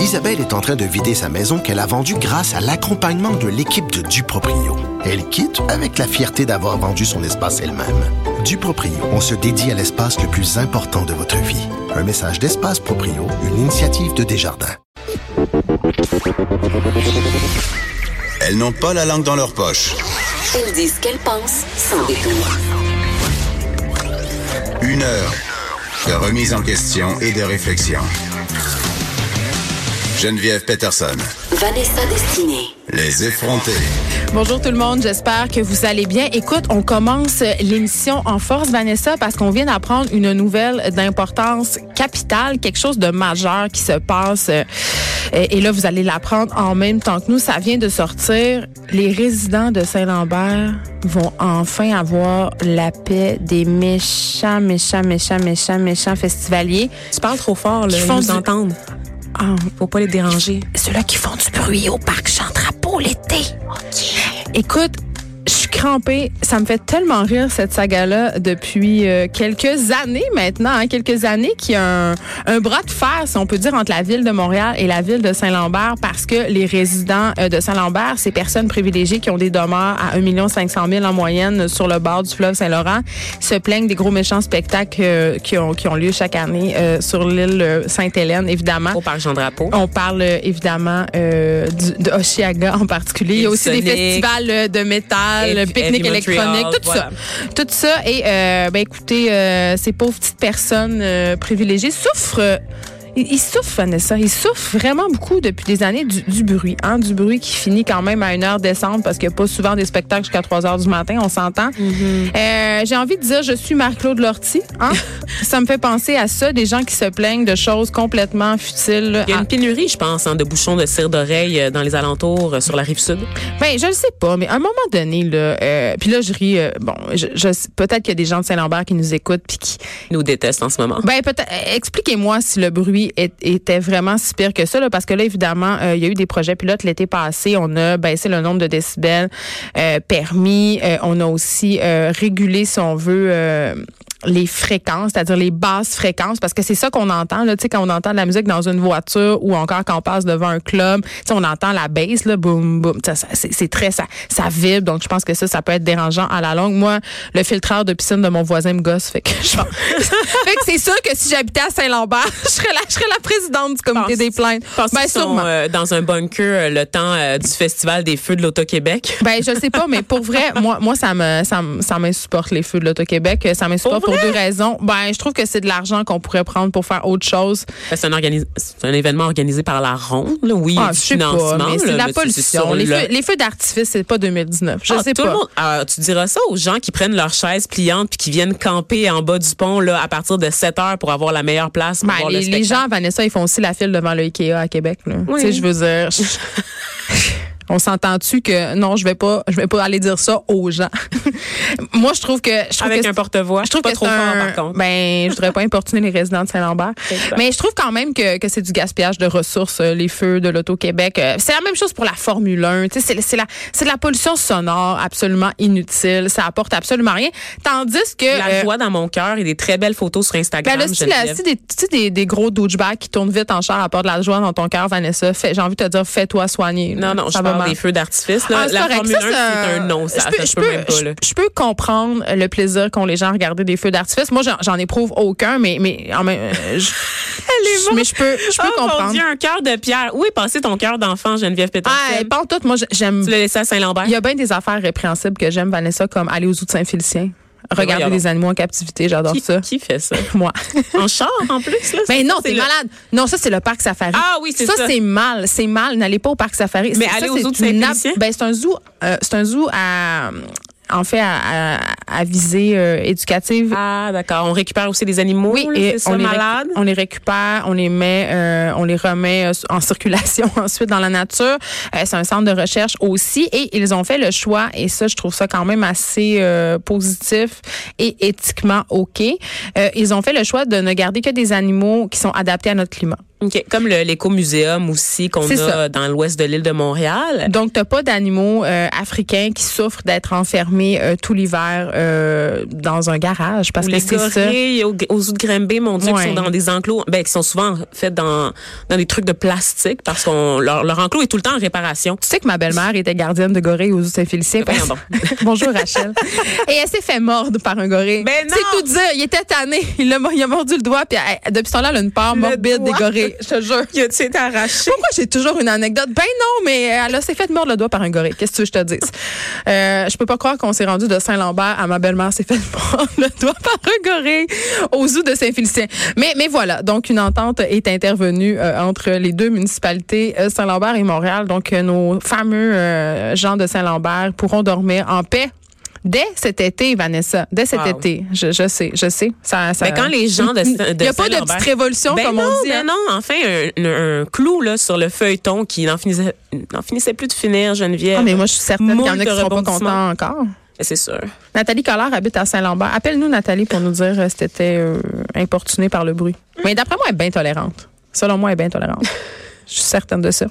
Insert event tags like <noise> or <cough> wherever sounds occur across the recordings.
Isabelle est en train de vider sa maison qu'elle a vendue grâce à l'accompagnement de l'équipe de Duproprio. Elle quitte avec la fierté d'avoir vendu son espace elle-même. Duproprio, on se dédie à l'espace le plus important de votre vie. Un message d'Espace Proprio, une initiative de Desjardins. Elles n'ont pas la langue dans leur poche. Elles disent ce qu'elles pensent sans détour. Une heure de remise en question et de réflexion. Geneviève Peterson. Vanessa Destinée. Les effrontés. Bonjour tout le monde, j'espère que vous allez bien. Écoute, on commence l'émission en force, Vanessa, parce qu'on vient d'apprendre une nouvelle d'importance capitale, quelque chose de majeur qui se passe. euh, Et là, vous allez l'apprendre en même temps que nous. Ça vient de sortir. Les résidents de Saint-Lambert vont enfin avoir la paix des méchants, méchants, méchants, méchants, méchants festivaliers. Tu parles trop fort, là. Ils font nous du- entendent. Ah, Faut pas les déranger. ceux-là qui font du bruit au parc Jean-Drapeau l'été. Écoute, je suis crampée. Ça me fait tellement rire cette saga-là depuis euh, quelques années maintenant, hein, quelques années qu'il y a un, un bras de fer, si on peut dire, entre la ville de Montréal et la ville de Saint-Lambert parce que les résidents euh, de Saint-Lambert, ces personnes privilégiées qui ont des demeures à 1 500 000 en moyenne sur le bord du fleuve Saint-Laurent, se plaignent des gros méchants spectacles euh, qui, ont, qui ont lieu chaque année euh, sur l'île Sainte-Hélène, évidemment. Au parc Jean-Drapeau. On parle euh, évidemment euh, du, de Oshiaga en particulier. Il y a aussi des festivals de métal, Et- pique-nique électronique, tout voilà. ça. Tout ça. Et euh, ben écoutez, euh, ces pauvres petites personnes euh, privilégiées souffrent. Ils ils souffrent, Vanessa. Ils souffrent vraiment beaucoup depuis des années du, du bruit. Hein, du bruit qui finit quand même à une heure décembre parce qu'il n'y a pas souvent des spectacles jusqu'à 3 heures du matin, on s'entend. Euh, J'ai envie de dire, je suis Marc-Claude Lortie. Hein? <laughs> ça me fait penser à ça, des gens qui se plaignent de choses complètement futiles. Il y a une pénurie, je pense, hein, de bouchons de cire d'oreille euh, dans les alentours, euh, sur la rive sud. Ben, je le sais pas, mais à un moment donné, là, euh, puis là, je ris. bon, je, je- peut-être qu'il y a des gens de Saint-Lambert qui nous écoutent, puis qui. Nous détestent en ce moment. Ben, peut-être. Expliquez-moi si le bruit était vraiment si pire que ça, parce que là, évidemment, euh, il y a eu des projets pilotes l'été passé. On a baissé le nombre de décibels euh, permis. Euh, on a aussi régulé, si on veut. Les fréquences, c'est-à-dire les basses fréquences, parce que c'est ça qu'on entend, là, tu sais, quand on entend de la musique dans une voiture ou encore quand on passe devant un club, tu sais, on entend la basse, là, boum, boum, ça, ça, c'est très, ça, ça vibre, donc je pense que ça, ça peut être dérangeant à la longue. Moi, le filtreur de piscine de mon voisin me gosse, fait que je <laughs> fait que c'est sûr que si j'habitais à Saint-Lambert, <laughs> je serais la, je serais la présidente du comité des plaintes. Ben, qu'ils sont sûrement. euh, dans un bunker euh, le temps euh, du festival des feux de l'Auto-Québec? Ben, je sais pas, mais pour vrai, moi, moi, ça me, ça ça m'insupporte les feux de l'Auto-Québec. Ça m'insupporte pour, deux raisons. Ben, je trouve que c'est de l'argent qu'on pourrait prendre pour faire autre chose. Ben, C'est un, événement organisé par la ronde, là. oui, Ah, du je sais financement. pas, mais c'est la pollution. Les le- feux, les feux d'artifice, c'est pas 2019. Je Ah, sais tout pas. Le monde, ah, tu diras ça aux gens qui prennent leurs chaises pliantes puis qui viennent camper en bas du pont là, à partir de 7 heures pour avoir la meilleure place pour Ben, voir les, le les spectacle. gens, Vanessa, ils font aussi la file devant le Ikea à Québec. Là. Oui. Tu sais, je veux dire. <laughs> <laughs> On s'entend-tu que non, je vais pas, je vais pas aller dire ça aux gens? <laughs> Moi, je trouve que je trouve Avec que un porte-voix. Je trouve pas que trop fort, un- par contre. Ben, je voudrais pas importuner les résidents de Saint-Lambert. Mais je trouve quand même que, que c'est du gaspillage de ressources, euh, les feux de l'Auto-Québec. Euh, C'est la même chose pour la Formule 1. Tu sais, c'est c'est la, c'est de la pollution sonore absolument inutile. Ça apporte absolument rien. Tandis que. La euh, joie dans mon cœur et des très belles photos sur Instagram. ben là, si, des, tu sais, des, des gros douchebags qui tournent vite en char à part de la joie dans ton cœur, Vanessa, j'ai envie de te dire, fais-toi soigner. là. Non, non, Ça je va parle des feux d'artifice. Ah, la correct. Formule Ça, 1, c'est un non. Ça, je peux, ça, je je peux peux- même pas. je- Là. je peux comprendre le plaisir qu'ont les gens à regarder des feux d'artifice. Moi, j'en- éprouve aucun, mais mais en même, euh, je, <laughs> je- mais je peux, je peux oh mon comprendre. Dieu, un cœur de pierre. Où est passé ton cœur d'enfant, Geneviève Peterson? Ah, en tout. Moi, j'aime. tu l'as laissé à Saint-Lambert? Il y a bien des affaires répréhensibles que j'aime, Vanessa, comme aller aux zoos de Saint-Félicien. Regarder voyons les animaux en captivité, j'adore ça. qui fait ça? <laughs> Moi. en char, en plus? Là, Ben non, c'est t'es le- malade. Non, ça, c'est le parc safari. Ah oui, c'est ça. c'est mal. C'est mal. N'allez pas au parc safari. Mais allez ça, au zoo de Ben, c'est un zoo, euh, c'est un zoo à, en fait, à, à, à visée euh, éducative. Ah, d'accord. On récupère aussi des animaux, Oui, et on les, malades? on les récupère, on les met, euh, on les remet euh, en <laughs> circulation ensuite dans la nature. Euh, c'est un centre de recherche aussi, et ils ont fait le choix, et ça, je trouve ça quand même assez euh, positif et éthiquement ok. Euh, ils ont fait le choix de ne garder que des animaux qui sont adaptés à notre climat. OK. Comme l'écomuséum aussi qu'on a ça. dans l'ouest de l'île de Montréal. Donc, t'as pas d'animaux euh, africains qui souffrent d'être enfermés euh, tout l'hiver euh, dans un garage parce Ou que c'est ça. gorilles aux, aux zoos de mon Dieu, Ouais. qui sont dans des enclos, ben, qui sont souvent faits dans, dans des trucs de plastique parce qu'on leur, leur enclos est tout le temps en réparation. Tu sais que ma belle-mère était gardienne de gorille aux zoo Saint-Félicien. Voyons <laughs> Bonjour Rachel. Et elle s'est fait mordre par un gorille. Ben non! C'est tout dire. Il était tanné. Il a, il a mordu le doigt. Puis elle- depuis ce temps-là, elle a une Le morbide des doigt? Je te jure. Il a-tu été arraché? Pourquoi j'ai toujours une anecdote? Ben non, mais elle a s'est fait mordre le doigt par un gorille. Qu'est-ce que tu veux que je te dise? Euh, je peux pas croire qu'on s'est rendu de Saint-Lambert à ma belle-mère s'est fait <laughs> mordre le doigt par un gorille au zoo de Saint-Félicien. Mais, mais voilà. Donc, une entente est intervenue euh, entre les deux municipalités, euh, Saint-Lambert et Montréal. Donc, euh, nos fameux euh, gens de Saint-Lambert pourront dormir en paix. Dès cet été, Vanessa, dès cet Wow. été, je, je sais, je sais. Ça, ça, Ben, quand les gens de, <laughs> il n'y a pas de petite révolution, Ben comme non, on dit. ben hein. non, enfin, un, un- un clou là, sur le feuilleton qui n'en finissait, plus de finir, Geneviève. Ah, mais moi, je suis certaine qu'il y en a qui ne seront pas contents encore. C'est sûr. Nathalie Collard habite à Saint-Lambert. Appelle-nous, Nathalie, pour nous dire euh, si t'étais euh, importunée par le bruit. Mais d'après moi, elle est bien tolérante. Selon moi, elle est bien tolérante. <laughs> Je suis certaine de ça.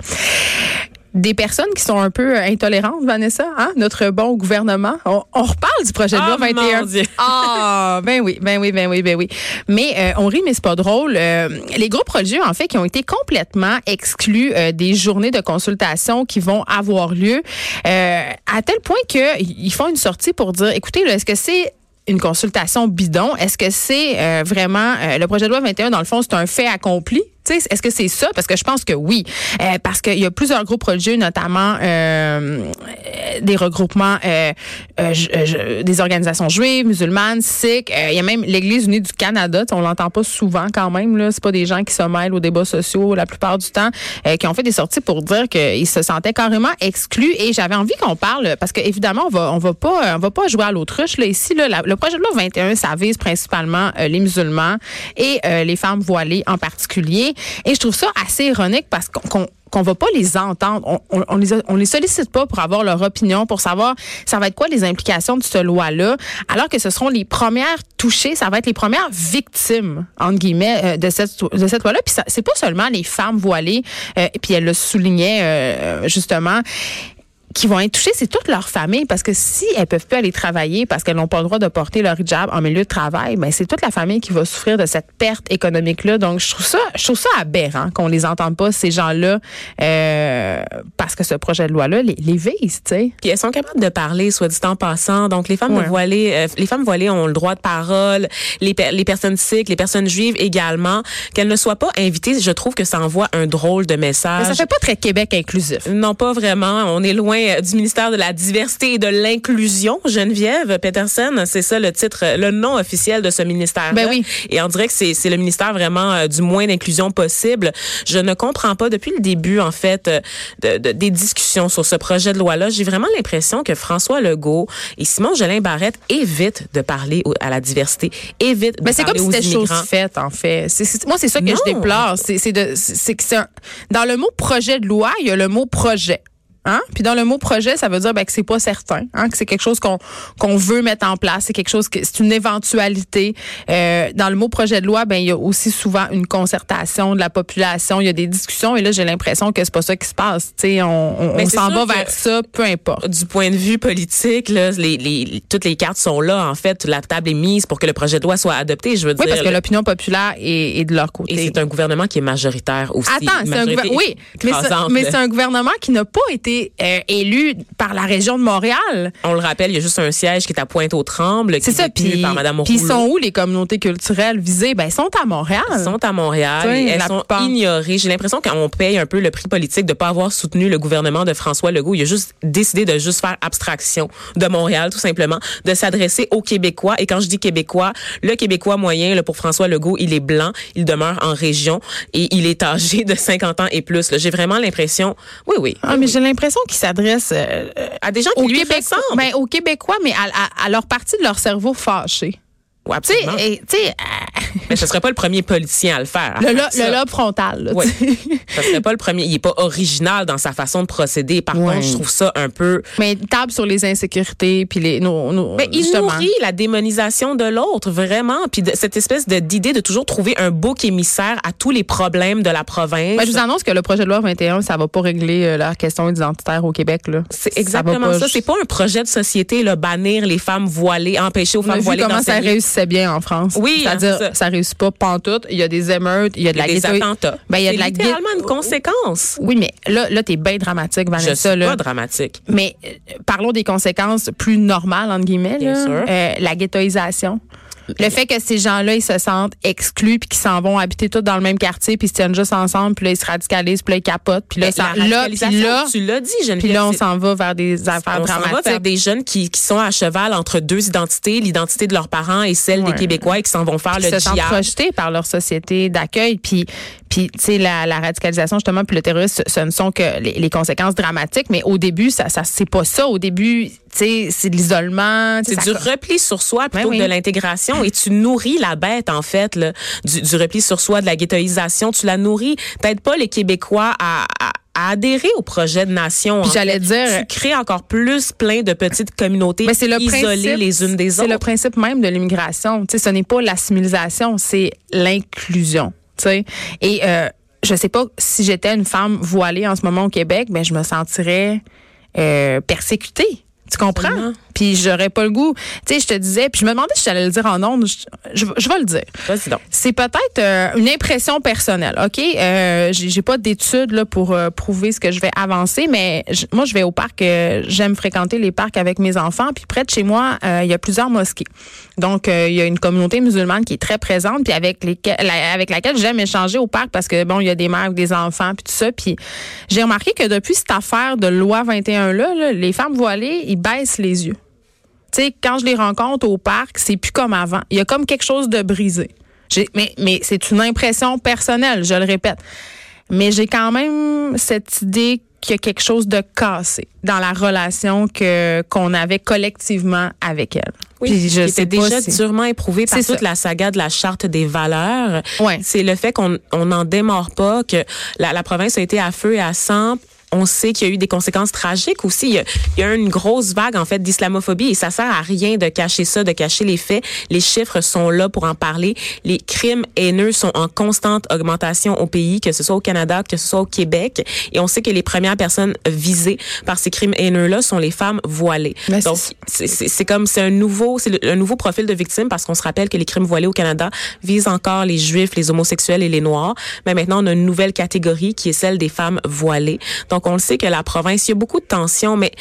Des personnes qui sont un peu euh, intolérantes, Vanessa, hein? notre bon gouvernement. On, on reparle du projet de loi Ah, 21. mon Dieu. <laughs> Ah, ben oui, ben oui, ben oui, ben oui. Mais euh, on rit, mais c'est pas drôle. Euh, les groupes religieux, en fait, qui ont été complètement exclus euh, des journées de consultation qui vont avoir lieu, euh, à tel point qu'ils font une sortie pour dire, écoutez, là, est-ce que c'est une consultation bidon? Est-ce que c'est euh, vraiment euh, le projet de loi 21, dans le fond, c'est un fait accompli? Est-ce que c'est ça? Parce que je pense que oui. Euh, parce qu'il y a plusieurs groupes religieux, notamment euh, euh, des regroupements, euh, euh, euh, des organisations juives, musulmanes, sikhs. Il y a même l'Église unie du Canada. On l'entend pas souvent quand même. Là, c'est pas des gens qui se mêlent aux débats sociaux la plupart du temps, qui ont fait des sorties pour dire qu'ils se sentaient carrément exclus. Et j'avais envie qu'on parle parce que évidemment, on va, on va pas, on va pas jouer à l'autruche là ici. Là, le projet de loi 21, ça vise principalement les musulmans et les femmes voilées en particulier. Et je trouve ça assez ironique parce qu'on qu'on- va pas les entendre. On, on, les, on les sollicite pas pour avoir leur opinion, pour savoir ça va être quoi les implications de cette loi-là, alors que ce seront les premières touchées, ça va être les premières victimes, entre guillemets, euh, de cette, de cette loi-là. Puis c'est pas seulement les femmes voilées, euh, et puis elle le soulignait euh, justement, qui vont être touchées, c'est toute leur famille parce que si elles peuvent plus aller travailler parce qu'elles n'ont pas le droit de porter leur hijab en milieu de travail, ben c'est toute la famille qui va souffrir de cette perte économique là. Donc je trouve ça je trouve ça aberrant qu'on les entende pas ces gens-là euh, parce que ce projet de loi là les, les vise, tu sais. Puis elles sont capables de parler, soit dit en passant. Donc les femmes Ouais. voilées, euh, les femmes voilées ont le droit de parole. Les, per- les personnes sikhes, les personnes juives également. Qu'elles ne soient pas invitées, je trouve que ça envoie un drôle de message. Mais ça fait pas très Québec inclusif. Non, pas vraiment. On est loin euh, du ministère de la Diversité et de l'Inclusion. Geneviève Peterson, c'est ça le titre, euh, le nom officiel de ce ministère. Ben oui. Et on dirait que c'est c'est le ministère vraiment euh, du moins d'inclusion possible. Je ne comprends pas depuis le début, en fait, euh, de- de- des discussions sur ce projet de loi-là. J'ai vraiment l'impression que François Legault et Simon Jolin Barrette évitent de parler au- à la diversité, évitent de Mais c'est comme si c'était chose faite, en fait. Moi, c'est ça que Non. je déplore. C'est c'est de, c'est que un- dans le mot projet de loi, il y a le mot projet. Hein? Puis dans le mot projet, ça veut dire ben, que c'est pas certain, hein? que c'est quelque chose qu'on qu'on veut mettre en place, c'est quelque chose que c'est une éventualité. Euh, dans le mot projet de loi, ben il y a aussi souvent une concertation de la population, il y a des discussions et là j'ai l'impression que c'est pas ça qui se passe. Tu sais, on, on, s'en va vers ça, peu importe. du point de vue politique, là, les, les, toutes les cartes sont là. En fait, la table est mise pour que le projet de loi soit adopté. Je veux Oui, dire, parce que l'opinion populaire est, est de leur côté. et c'est un gouvernement qui est majoritaire aussi. Attends, c'est un oui, mais c'est un gouvernement qui n'a pas été euh, élu par la région de Montréal. On le rappelle, il y a juste un siège qui est à Pointe-aux-Trembles, C'est ça. Puis, ils sont où les communautés culturelles visées? Ben, sont à Montréal. Ils sont à Montréal Oui, elles sont plupart. ignorées. J'ai l'impression qu'on paye un peu le prix politique de pas avoir soutenu le gouvernement de François Legault. Il a juste décidé de juste faire abstraction de Montréal, tout simplement, de s'adresser aux Québécois. Et quand je dis Québécois, le Québécois moyen, là, pour François Legault, il est blanc, il demeure en région et il est âgé de 50 ans et plus. J'ai vraiment l'impression, oui, oui, Ah, mais j'ai l'impression qu'ils s'adressent euh, euh, à des gens qui aux lui ressemblent. ben, aux Québécois, mais à, à- à leur partie de leur cerveau fâché. Absolument. et- tu sais, euh, Mais ce serait pas le premier politicien à le faire. à le, faire ça. le lobe frontal. là, Ouais. tu sais. Ça serait pas le premier. Il est pas original dans sa façon de procéder. Par contre, je trouve ça un peu. Mais il table sur les insécurités puis les nos, nos- Mais il nourrit la démonisation de l'autre, vraiment. Puis de- cette espèce d'idée de toujours trouver un bouc émissaire à tous les problèmes de la province. Ben, je vous annonce que le projet de loi 21, ça va pas régler euh, la question identitaire au Québec. c'est exactement ça. ju- C'est pas un projet de société, là, bannir les femmes voilées, empêcher aux femmes voilées comment ça d'enseigner. Réussissait bien en France. Oui, hein, c'est-à-dire ça. ça réussit pas pantoute. Il y a des émeutes, il y a de la a des attentats. Ben, il y a C'est de la littéralement une conséquence. Oui, mais là, là, t'es bien dramatique, Je Vanessa. suis là. pas dramatique. Mais euh, parlons des conséquences plus normales, entre guillemets. Bien là. sûr. Euh, la ghettoisation. Le fait que ces gens-là, ils se sentent exclus puis qu'ils s'en vont habiter tous dans le même quartier puis ils se tiennent juste ensemble puis là, ils se radicalisent puis là, ils capotent puis là, Mais ça, là, puis là, tu l'as dit, Geneviève. puis là, on s'en va vers des affaires on s'en va dramatiques. vers des jeunes qui, qui sont à cheval entre deux identités, l'identité de leurs parents et celle Ouais. des Québécois et qui s'en vont faire qui le se sentent projetés par leur société d'accueil. Puis, puis tu sais, la, la radicalisation, justement, puis le terrorisme, ce, ce ne sont que les, les conséquences dramatiques. Mais au début, ça, ça c'est pas ça. Au début, tu sais, c'est de l'isolement. C'est ça- du repli sur soi plutôt oui. que de l'intégration et tu nourris la bête en fait là, du, du repli sur soi, de la ghettoisation. Tu la nourris. T'aides pas les Québécois à, à- à adhérer au projet de nation. J'allais dire- tu crées encore plus plein de petites communautés Mais c'est le isolées principe, les unes des C'est autres. le principe même de l'immigration. Tu sais, ce n'est pas l'assimilisation, c'est l'inclusion. Et euh, je sais pas si j'étais une femme voilée en ce moment au Québec, ben je me sentirais euh, persécutée. Tu comprends? Puis j'aurais pas le goût. Tu sais, je te disais, puis je me demandais si j'allais le dire en ondes. Je, je, je vais le dire. Vas-y donc. C'est peut-être euh, une impression personnelle, ok? Euh, j'ai pas d'études là pour euh, prouver ce que je vais avancer, mais moi je vais au parc. euh, J'aime fréquenter les parcs avec mes enfants. Puis près de chez moi, euh, il y a plusieurs mosquées. Donc euh, il y a une communauté musulmane qui est très présente, puis avec lesquelles, la- avec laquelle j'aime échanger au parc parce que bon, il y a des mères avec des enfants puis tout ça. Puis j'ai remarqué que depuis cette affaire de loi 21 là, là, les femmes voilées, ils baissent les yeux. Tu sais, quand je les rencontre au parc, c'est plus comme avant. Il y a comme quelque chose de brisé. Mais mais c'est une impression personnelle, je le répète. Mais j'ai quand même cette idée qu'il y a quelque chose de cassé dans la relation que qu'on avait collectivement avec elle. Oui, Puis je qui sais était déjà si- durement éprouvé par toute ça. la saga de la charte des valeurs. Ouais. C'est le fait qu'on on n'en démord pas, que la, la province a été à feu et à sang. On sait qu'il y a eu des conséquences tragiques aussi. Il y a, il y a eu une grosse vague en fait d'islamophobie et ça sert à rien de cacher ça, de cacher les faits. Les chiffres sont là pour en parler. Les crimes haineux sont en constante augmentation au pays, que ce soit au Canada, que ce soit au Québec. Et on sait que les premières personnes visées par ces crimes haineux-là sont les femmes voilées. Mais c'est Donc c'est- comme c'est un nouveau c'est un nouveau profil de victime parce qu'on se rappelle que les crimes voilés au Canada visent encore les juifs, les homosexuels et les noirs. Mais maintenant on a une nouvelle catégorie qui est celle des femmes voilées. Donc on le sait que la province il y a beaucoup de tensions mais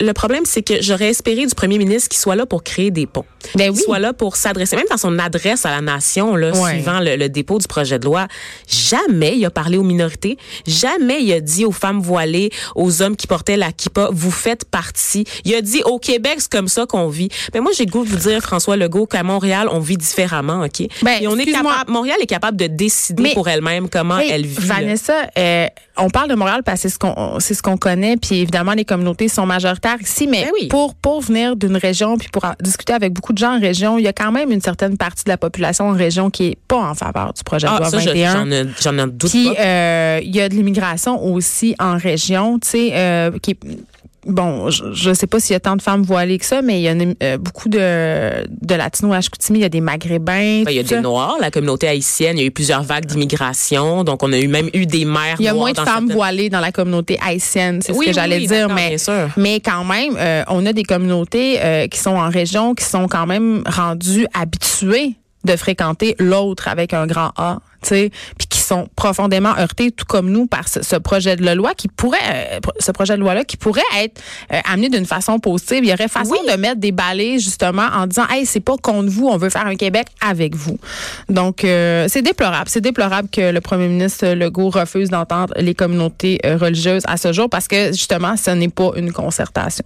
le problème c'est que j'aurais espéré du premier ministre qu'il soit là pour créer des ponts. Ben Qu'il oui. soit là pour s'adresser même dans son adresse à la nation là Ouais. suivant le, le dépôt du projet de loi. Jamais il a parlé aux minorités, jamais il a dit aux femmes voilées, aux hommes qui portaient la kippa, vous faites partie. Il a dit au Québec, c'est comme ça qu'on vit. Mais moi, j'ai goût de vous dire, François Legault, qu'à Montréal, on vit différemment, OK? Ben, Et on est capable, Montréal est capable de décider Mais- pour elle-même comment Hey, elle vit. Vanessa, euh, on parle de Montréal parce que c'est ce qu'on c'est ce qu'on connaît, puis évidemment les communautés sont majoritaires ici, mais Ben oui. pour pour venir d'une région puis pour discuter avec beaucoup de gens en région, il y a quand même une certaine partie de la population en région qui est pas en faveur du projet de Ah, loi ça, je- 21. j'en ai- j'en ai doute Puis euh, il y a de l'immigration aussi en région, tu sais, euh, qui est- Bon, je, je sais pas s'il y a tant de femmes voilées que ça, mais il y a euh, beaucoup de, de latinos à Chicoutimi, il y a des maghrébins. Ben, il y a des. Noirs, la communauté haïtienne, il y a eu plusieurs vagues d'immigration, donc on a eu même eu des mères Il y a moins de femmes voilées dans la communauté haïtienne, c'est ce que j'allais dire, mais mais quand même, euh, on a des communautés euh, qui sont en région, qui sont quand même rendues habituées de fréquenter l'autre avec un grand A, puis qui sont profondément heurtées, tout comme nous, par ce, ce projet de loi qui pourrait, euh, ce projet de loi-là qui pourrait être euh, amené d'une façon positive. Il y aurait façon Oui. de mettre des balais justement en disant, hey, c'est pas contre vous, on veut faire un Québec avec vous. Donc euh, c'est déplorable, c'est déplorable que le premier ministre Legault refuse d'entendre les communautés religieuses à ce jour parce que justement, ce n'est pas une concertation.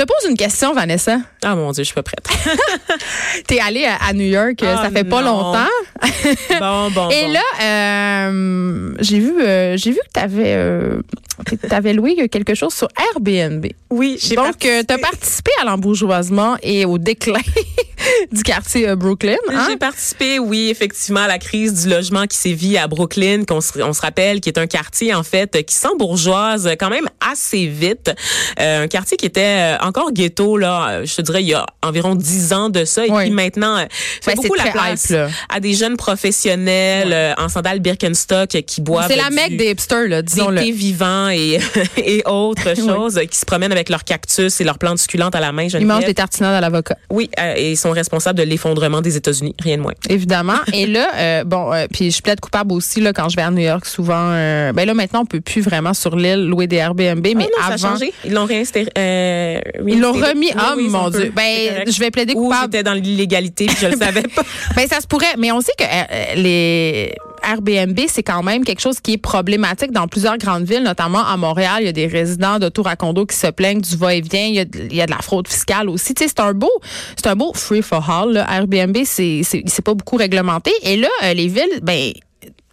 Je te pose une question, Vanessa. Ah mon Dieu, je suis pas prête. <laughs> T'es allée à, à New York, euh, Ah, ça fait pas non. longtemps. <laughs> bon, bon. Et bon. là, euh, j'ai vu, euh, j'ai vu que t'avais, euh, t'avais loué quelque chose sur Airbnb. oui, j'ai Donc, participé. t'as participé à l'embourgeoisement et au déclin <laughs> du quartier Brooklyn. Hein? J'ai participé, oui, effectivement, à la crise du logement qui sévit à Brooklyn, qu'on se, on se rappelle, qui est un quartier, en fait, qui s'embourgeoise quand même assez vite. Un quartier qui était euh, encore ghetto, là, je te dirais, il y a environ dix ans de ça, et Oui. qui maintenant euh, fait Ouais, beaucoup la place hype, à des jeunes professionnels euh, en sandales Birkenstock euh, qui boivent C'est la mecque des hipsters, là, disons-le. thés vivants et, <laughs> et autres <laughs> choses qui se promènent avec leurs cactus et leurs plantes succulentes à la main. Ils mangent des tartinades à l'avocat. Oui, euh, et ils sont responsables de l'effondrement des États-Unis, rien de moins. Évidemment. <laughs> Et là, bon, puis je plaide coupable aussi là quand je vais à New York souvent. ben là maintenant on peut plus vraiment sur l'île louer des Airbnb, mais Ah non, ça a avant changé. Ils l'ont réinstéré. euh, ils l'ont remis. Oui, Ah oui, mon on peut. Dieu. Ben je vais plaider Ou coupable. j'étais dans l'illégalité je le savais pas. <laughs> Ben ça se pourrait, mais on sait que euh, les Airbnb, c'est quand même quelque chose qui est problématique dans plusieurs grandes villes, notamment à Montréal. Il y a des résidents de tour à condo qui se plaignent du va-et-vient. Il y a de, il y a de la fraude fiscale aussi. Tu sais, c'est un beau, c'est un beau free for all. là. Airbnb, c'est, c'est, pas beaucoup réglementé. Et là, euh, les villes, ben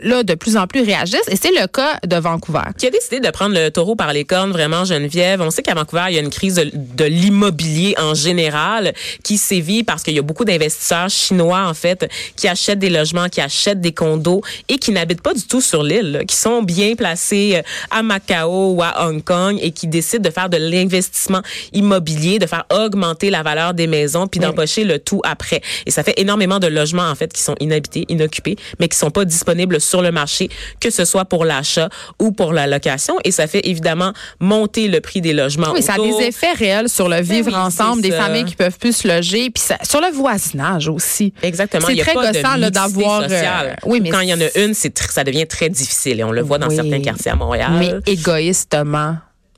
là, de plus en plus réagissent. Et c'est le cas de Vancouver. Qui a décidé de prendre le taureau par les cornes, vraiment, Geneviève? On sait qu'à Vancouver, il y a une crise de, de l'immobilier en général qui sévit parce qu'il y a beaucoup d'investisseurs chinois, en fait, qui achètent des logements, qui achètent des condos et qui n'habitent pas du tout sur l'île, qui sont bien placés euh, à Macao ou à Hong Kong et qui décident de faire de l'investissement immobilier, de faire augmenter la valeur des maisons puis d'empocher le tout après. Et ça fait énormément de logements, en fait, qui sont inhabités, inoccupés, mais qui sont pas disponibles sur le marché, que ce soit pour l'achat ou pour la location. Et ça fait évidemment monter le prix des logements. Oui, ça a des effets réels sur le vivre oui, ensemble, des ça. familles qui peuvent plus se loger, puis ça- sur le voisinage aussi. Exactement. C'est très pas gossant, d'avoir, euh, oui, mais Quand il y en a une, c'est ça devient très difficile. Et on le voit dans Oui. certains quartiers à Montréal. mais égoïstement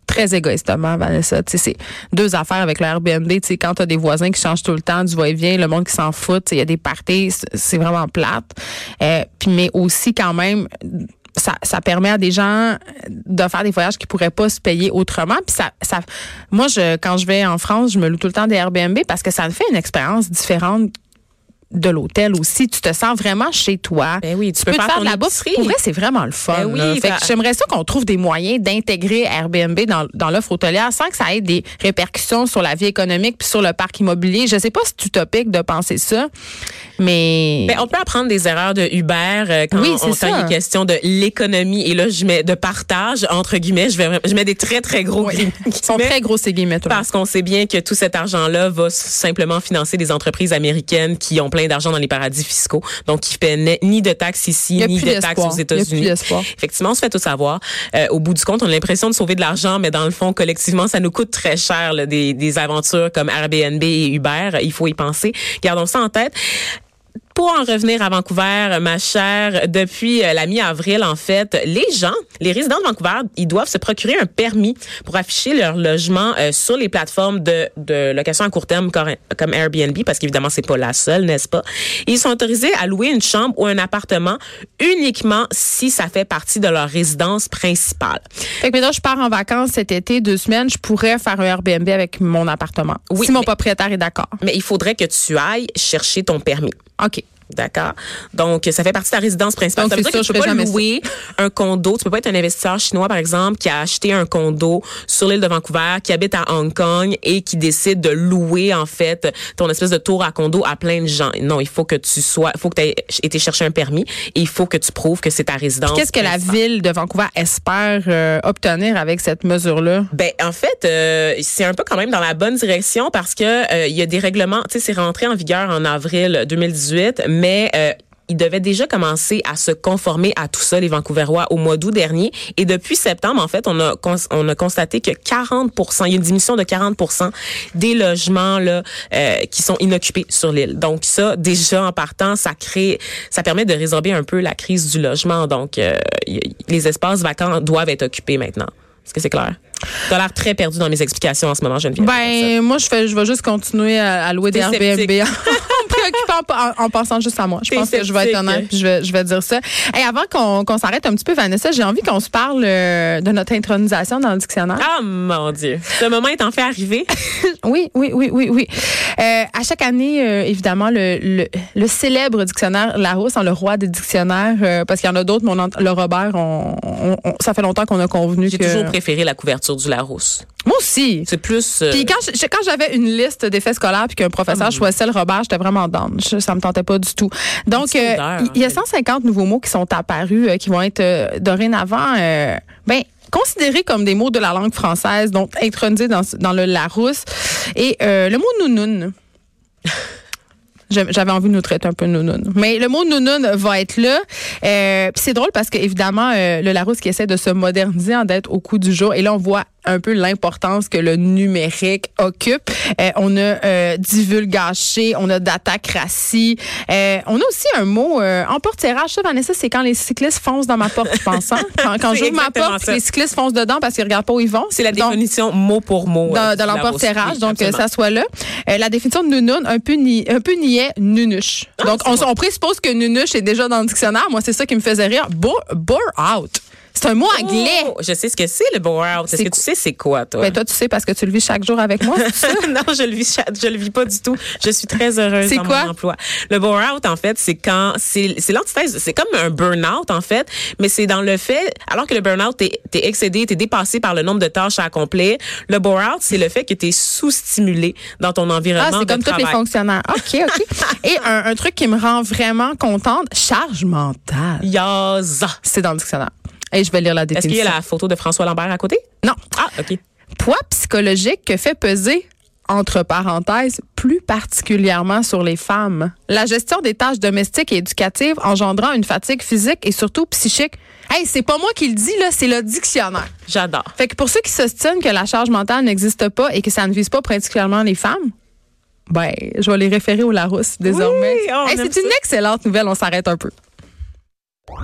très égoïstement, Vanessa. C'est deux affaires avec le Airbnb. Tu sais, quand tu as des voisins qui changent tout le temps, du va-et-vient, le monde qui s'en fout, il y a des parties, c'est- c'est vraiment plate. Euh, puis, mais aussi, quand même, ça, ça permet à des gens de faire des voyages qui pourraient pas se payer autrement. Puis ça, ça, moi, je, quand je vais en France, je me loue tout le temps des Airbnb parce que ça me fait une expérience différente de l'hôtel aussi. Tu te sens vraiment chez toi. Ben oui, tu peux faire de la bouffe. épicerie. Pour vrai, c'est vraiment le fun. Ben oui, ben- j'aimerais ça qu'on trouve des moyens d'intégrer Airbnb dans, dans l'offre hôtelière sans que ça ait des répercussions sur la vie économique puis sur le parc immobilier. Je sais pas si c'est utopique de penser ça, mais on peut apprendre des erreurs de Uber euh, quand, Oui, on, ça. il est question de l'économie. Et là, je mets de partage, entre guillemets. Je, vais, je mets des très, très gros Oui. guillemets. ils sont très gros ces guillemets. Parce qu'on sait bien que tout cet argent-là va simplement financer des entreprises américaines qui ont plein d'argent dans les paradis fiscaux, donc qui paient ni de taxes ici, ni de taxes aux États-Unis. Effectivement, on se fait tout savoir. Euh, au bout du compte, on a l'impression de sauver de l'argent, mais dans le fond, collectivement, ça nous coûte très cher là, des, des aventures comme Airbnb et Uber. Il faut y penser. Gardons ça en tête. Pour en revenir à Vancouver, ma chère, depuis euh, la mi-avril, en fait, les gens, les résidents de Vancouver, ils doivent se procurer un permis pour afficher leur logement euh, sur les plateformes de, de location à court terme comme Airbnb, parce qu'évidemment, c'est pas la seule, n'est-ce pas? Ils sont autorisés à louer une chambre ou un appartement uniquement si ça fait partie de leur résidence principale. Fait que maintenant, je pars en vacances cet été, deux semaines, je pourrais faire un Airbnb avec mon appartement. Oui, si mon mais- propriétaire est d'accord. Mais il faudrait que tu ailles chercher ton permis. OK. D'accord. Donc, ça fait partie de ta résidence principale. Donc, ça veut dire que tu peux pas ça. louer un condo. Tu peux pas être un investisseur chinois, par exemple, qui a acheté un condo sur l'île de Vancouver, qui habite à Hong Kong et qui décide de louer, en fait, ton espèce de tour à condo à plein de gens. Non, il faut que tu sois, il faut que tu aies été chercher un permis et il faut que tu prouves que c'est ta résidence. Qu'est-ce que la ville de Vancouver espère euh, obtenir avec cette mesure-là? Ben en fait, euh, c'est un peu quand même dans la bonne direction parce que euh, il y a des règlements. Tu sais, c'est rentré en vigueur en avril 2018, mais euh, ils devaient déjà commencer à se conformer à tout ça, les Vancouverois, au mois d'août dernier. Et depuis septembre, en fait, on a, on a constaté que 40 il y a une diminution de 40 des logements là, euh, qui sont inoccupés sur l'île. Donc ça, déjà en partant, ça crée, ça permet de résorber un peu la crise du logement. Donc euh, les espaces vacants doivent être occupés maintenant. Est-ce que c'est clair? Tu as l'air très perdu dans mes explications en ce moment, Geneviève. Ben, moi, je fais, je vais juste continuer à, à louer des Airbnb <laughs> en préoccupant en, en pensant juste à moi. Je pense que je vais être honnête je vais, je vais dire ça. Et avant qu'on s'arrête un petit peu, Vanessa, j'ai envie qu'on se parle euh, de notre intronisation dans le dictionnaire. Ah, mon Dieu. Ce moment est en fait arrivé. <laughs> Oui, oui, oui, oui, oui. Euh, à chaque année, euh, évidemment, le, le, le célèbre dictionnaire Larousse, hein, le roi des dictionnaires, parce qu'il y en a d'autres, mais on le Robert, on, on- on- ça fait longtemps qu'on a convenu J'ai toujours préféré la couverture du Larousse. Moi aussi. C'est plus. euh, Puis quand je- quand j'avais une liste d'effets scolaires puis qu'un professeur choisissait le Robert, j'étais vraiment down. Je- ça me tentait pas du tout. Donc euh, odeur, il y a hein. 150 nouveaux mots qui sont apparus euh, qui vont être dorénavant ben considérés comme des mots de la langue française, donc intronisés dans, dans le Larousse. Et le mot nounoun. <laughs> J'avais envie de nous traiter un peu nounoun. Mais le mot nounoun va être là. Euh, c'est drôle parce que évidemment euh, le Larousse qui essaie de se moderniser, en d'être au coup du jour. Et là, on voit un peu l'importance que le numérique occupe. Euh, on a euh, divulgaché, on a datacratie. Euh, on a aussi un mot euh, emporte-tirage. Ça, Vanessa, c'est quand les cyclistes foncent dans ma porte, je pense. hein? Quand, <laughs> j'ouvre ma porte, ça. les cyclistes foncent dedans parce qu'ils regardent pas où ils vont. C'est la Donc, définition mot pour mot. dans, Larousse. Oui, donc ça soit là. La définition de nounoun, un peu, ni, un peu niais, nunuche. donc, on, on présuppose que nunuche est déjà dans le dictionnaire. Moi, c'est ça qui me faisait rire. Bore, bore out. C'est un mot anglais. Oh, je sais ce que c'est le bore out. Est-ce C'est que tu sais c'est quoi toi? Ben, toi, tu sais parce que tu le vis chaque jour avec moi, ça? <laughs> non, je le vis, je le vis pas du tout. Je suis très heureuse dans quoi? mon emploi. Le bore out, en fait, c'est quand, c'est, c'est l'antithèse, c'est comme un burn out, en fait, mais c'est dans le fait, alors que le burn out, t'es, t'es excédé, t'es dépassé par le nombre de tâches à accomplir. Le bore out, c'est le fait que t'es sous-stimulé dans ton environnement Ah, c'est comme tous les fonctionnaires. OK, OK. <laughs> Et un, un truc qui me rend vraiment contente, charge mentale. Yaza. C'est dans le dictionnaire. Je vais lire la Est-ce qu'il y définition. a la photo de François Lambert à côté? Non. Ah, OK. Poids psychologique que fait peser entre parenthèses, plus particulièrement sur les femmes. La gestion des tâches domestiques et éducatives engendrant une fatigue physique et surtout psychique. Hey, c'est pas moi qui le dis, là, c'est le dictionnaire. J'adore. Fait que pour ceux qui s'ostinent que la charge mentale n'existe pas et que ça ne vise pas particulièrement les femmes, ben, je vais les référer au Larousse désormais. Oui, Hey, c'est une excellente nouvelle, on s'arrête un peu.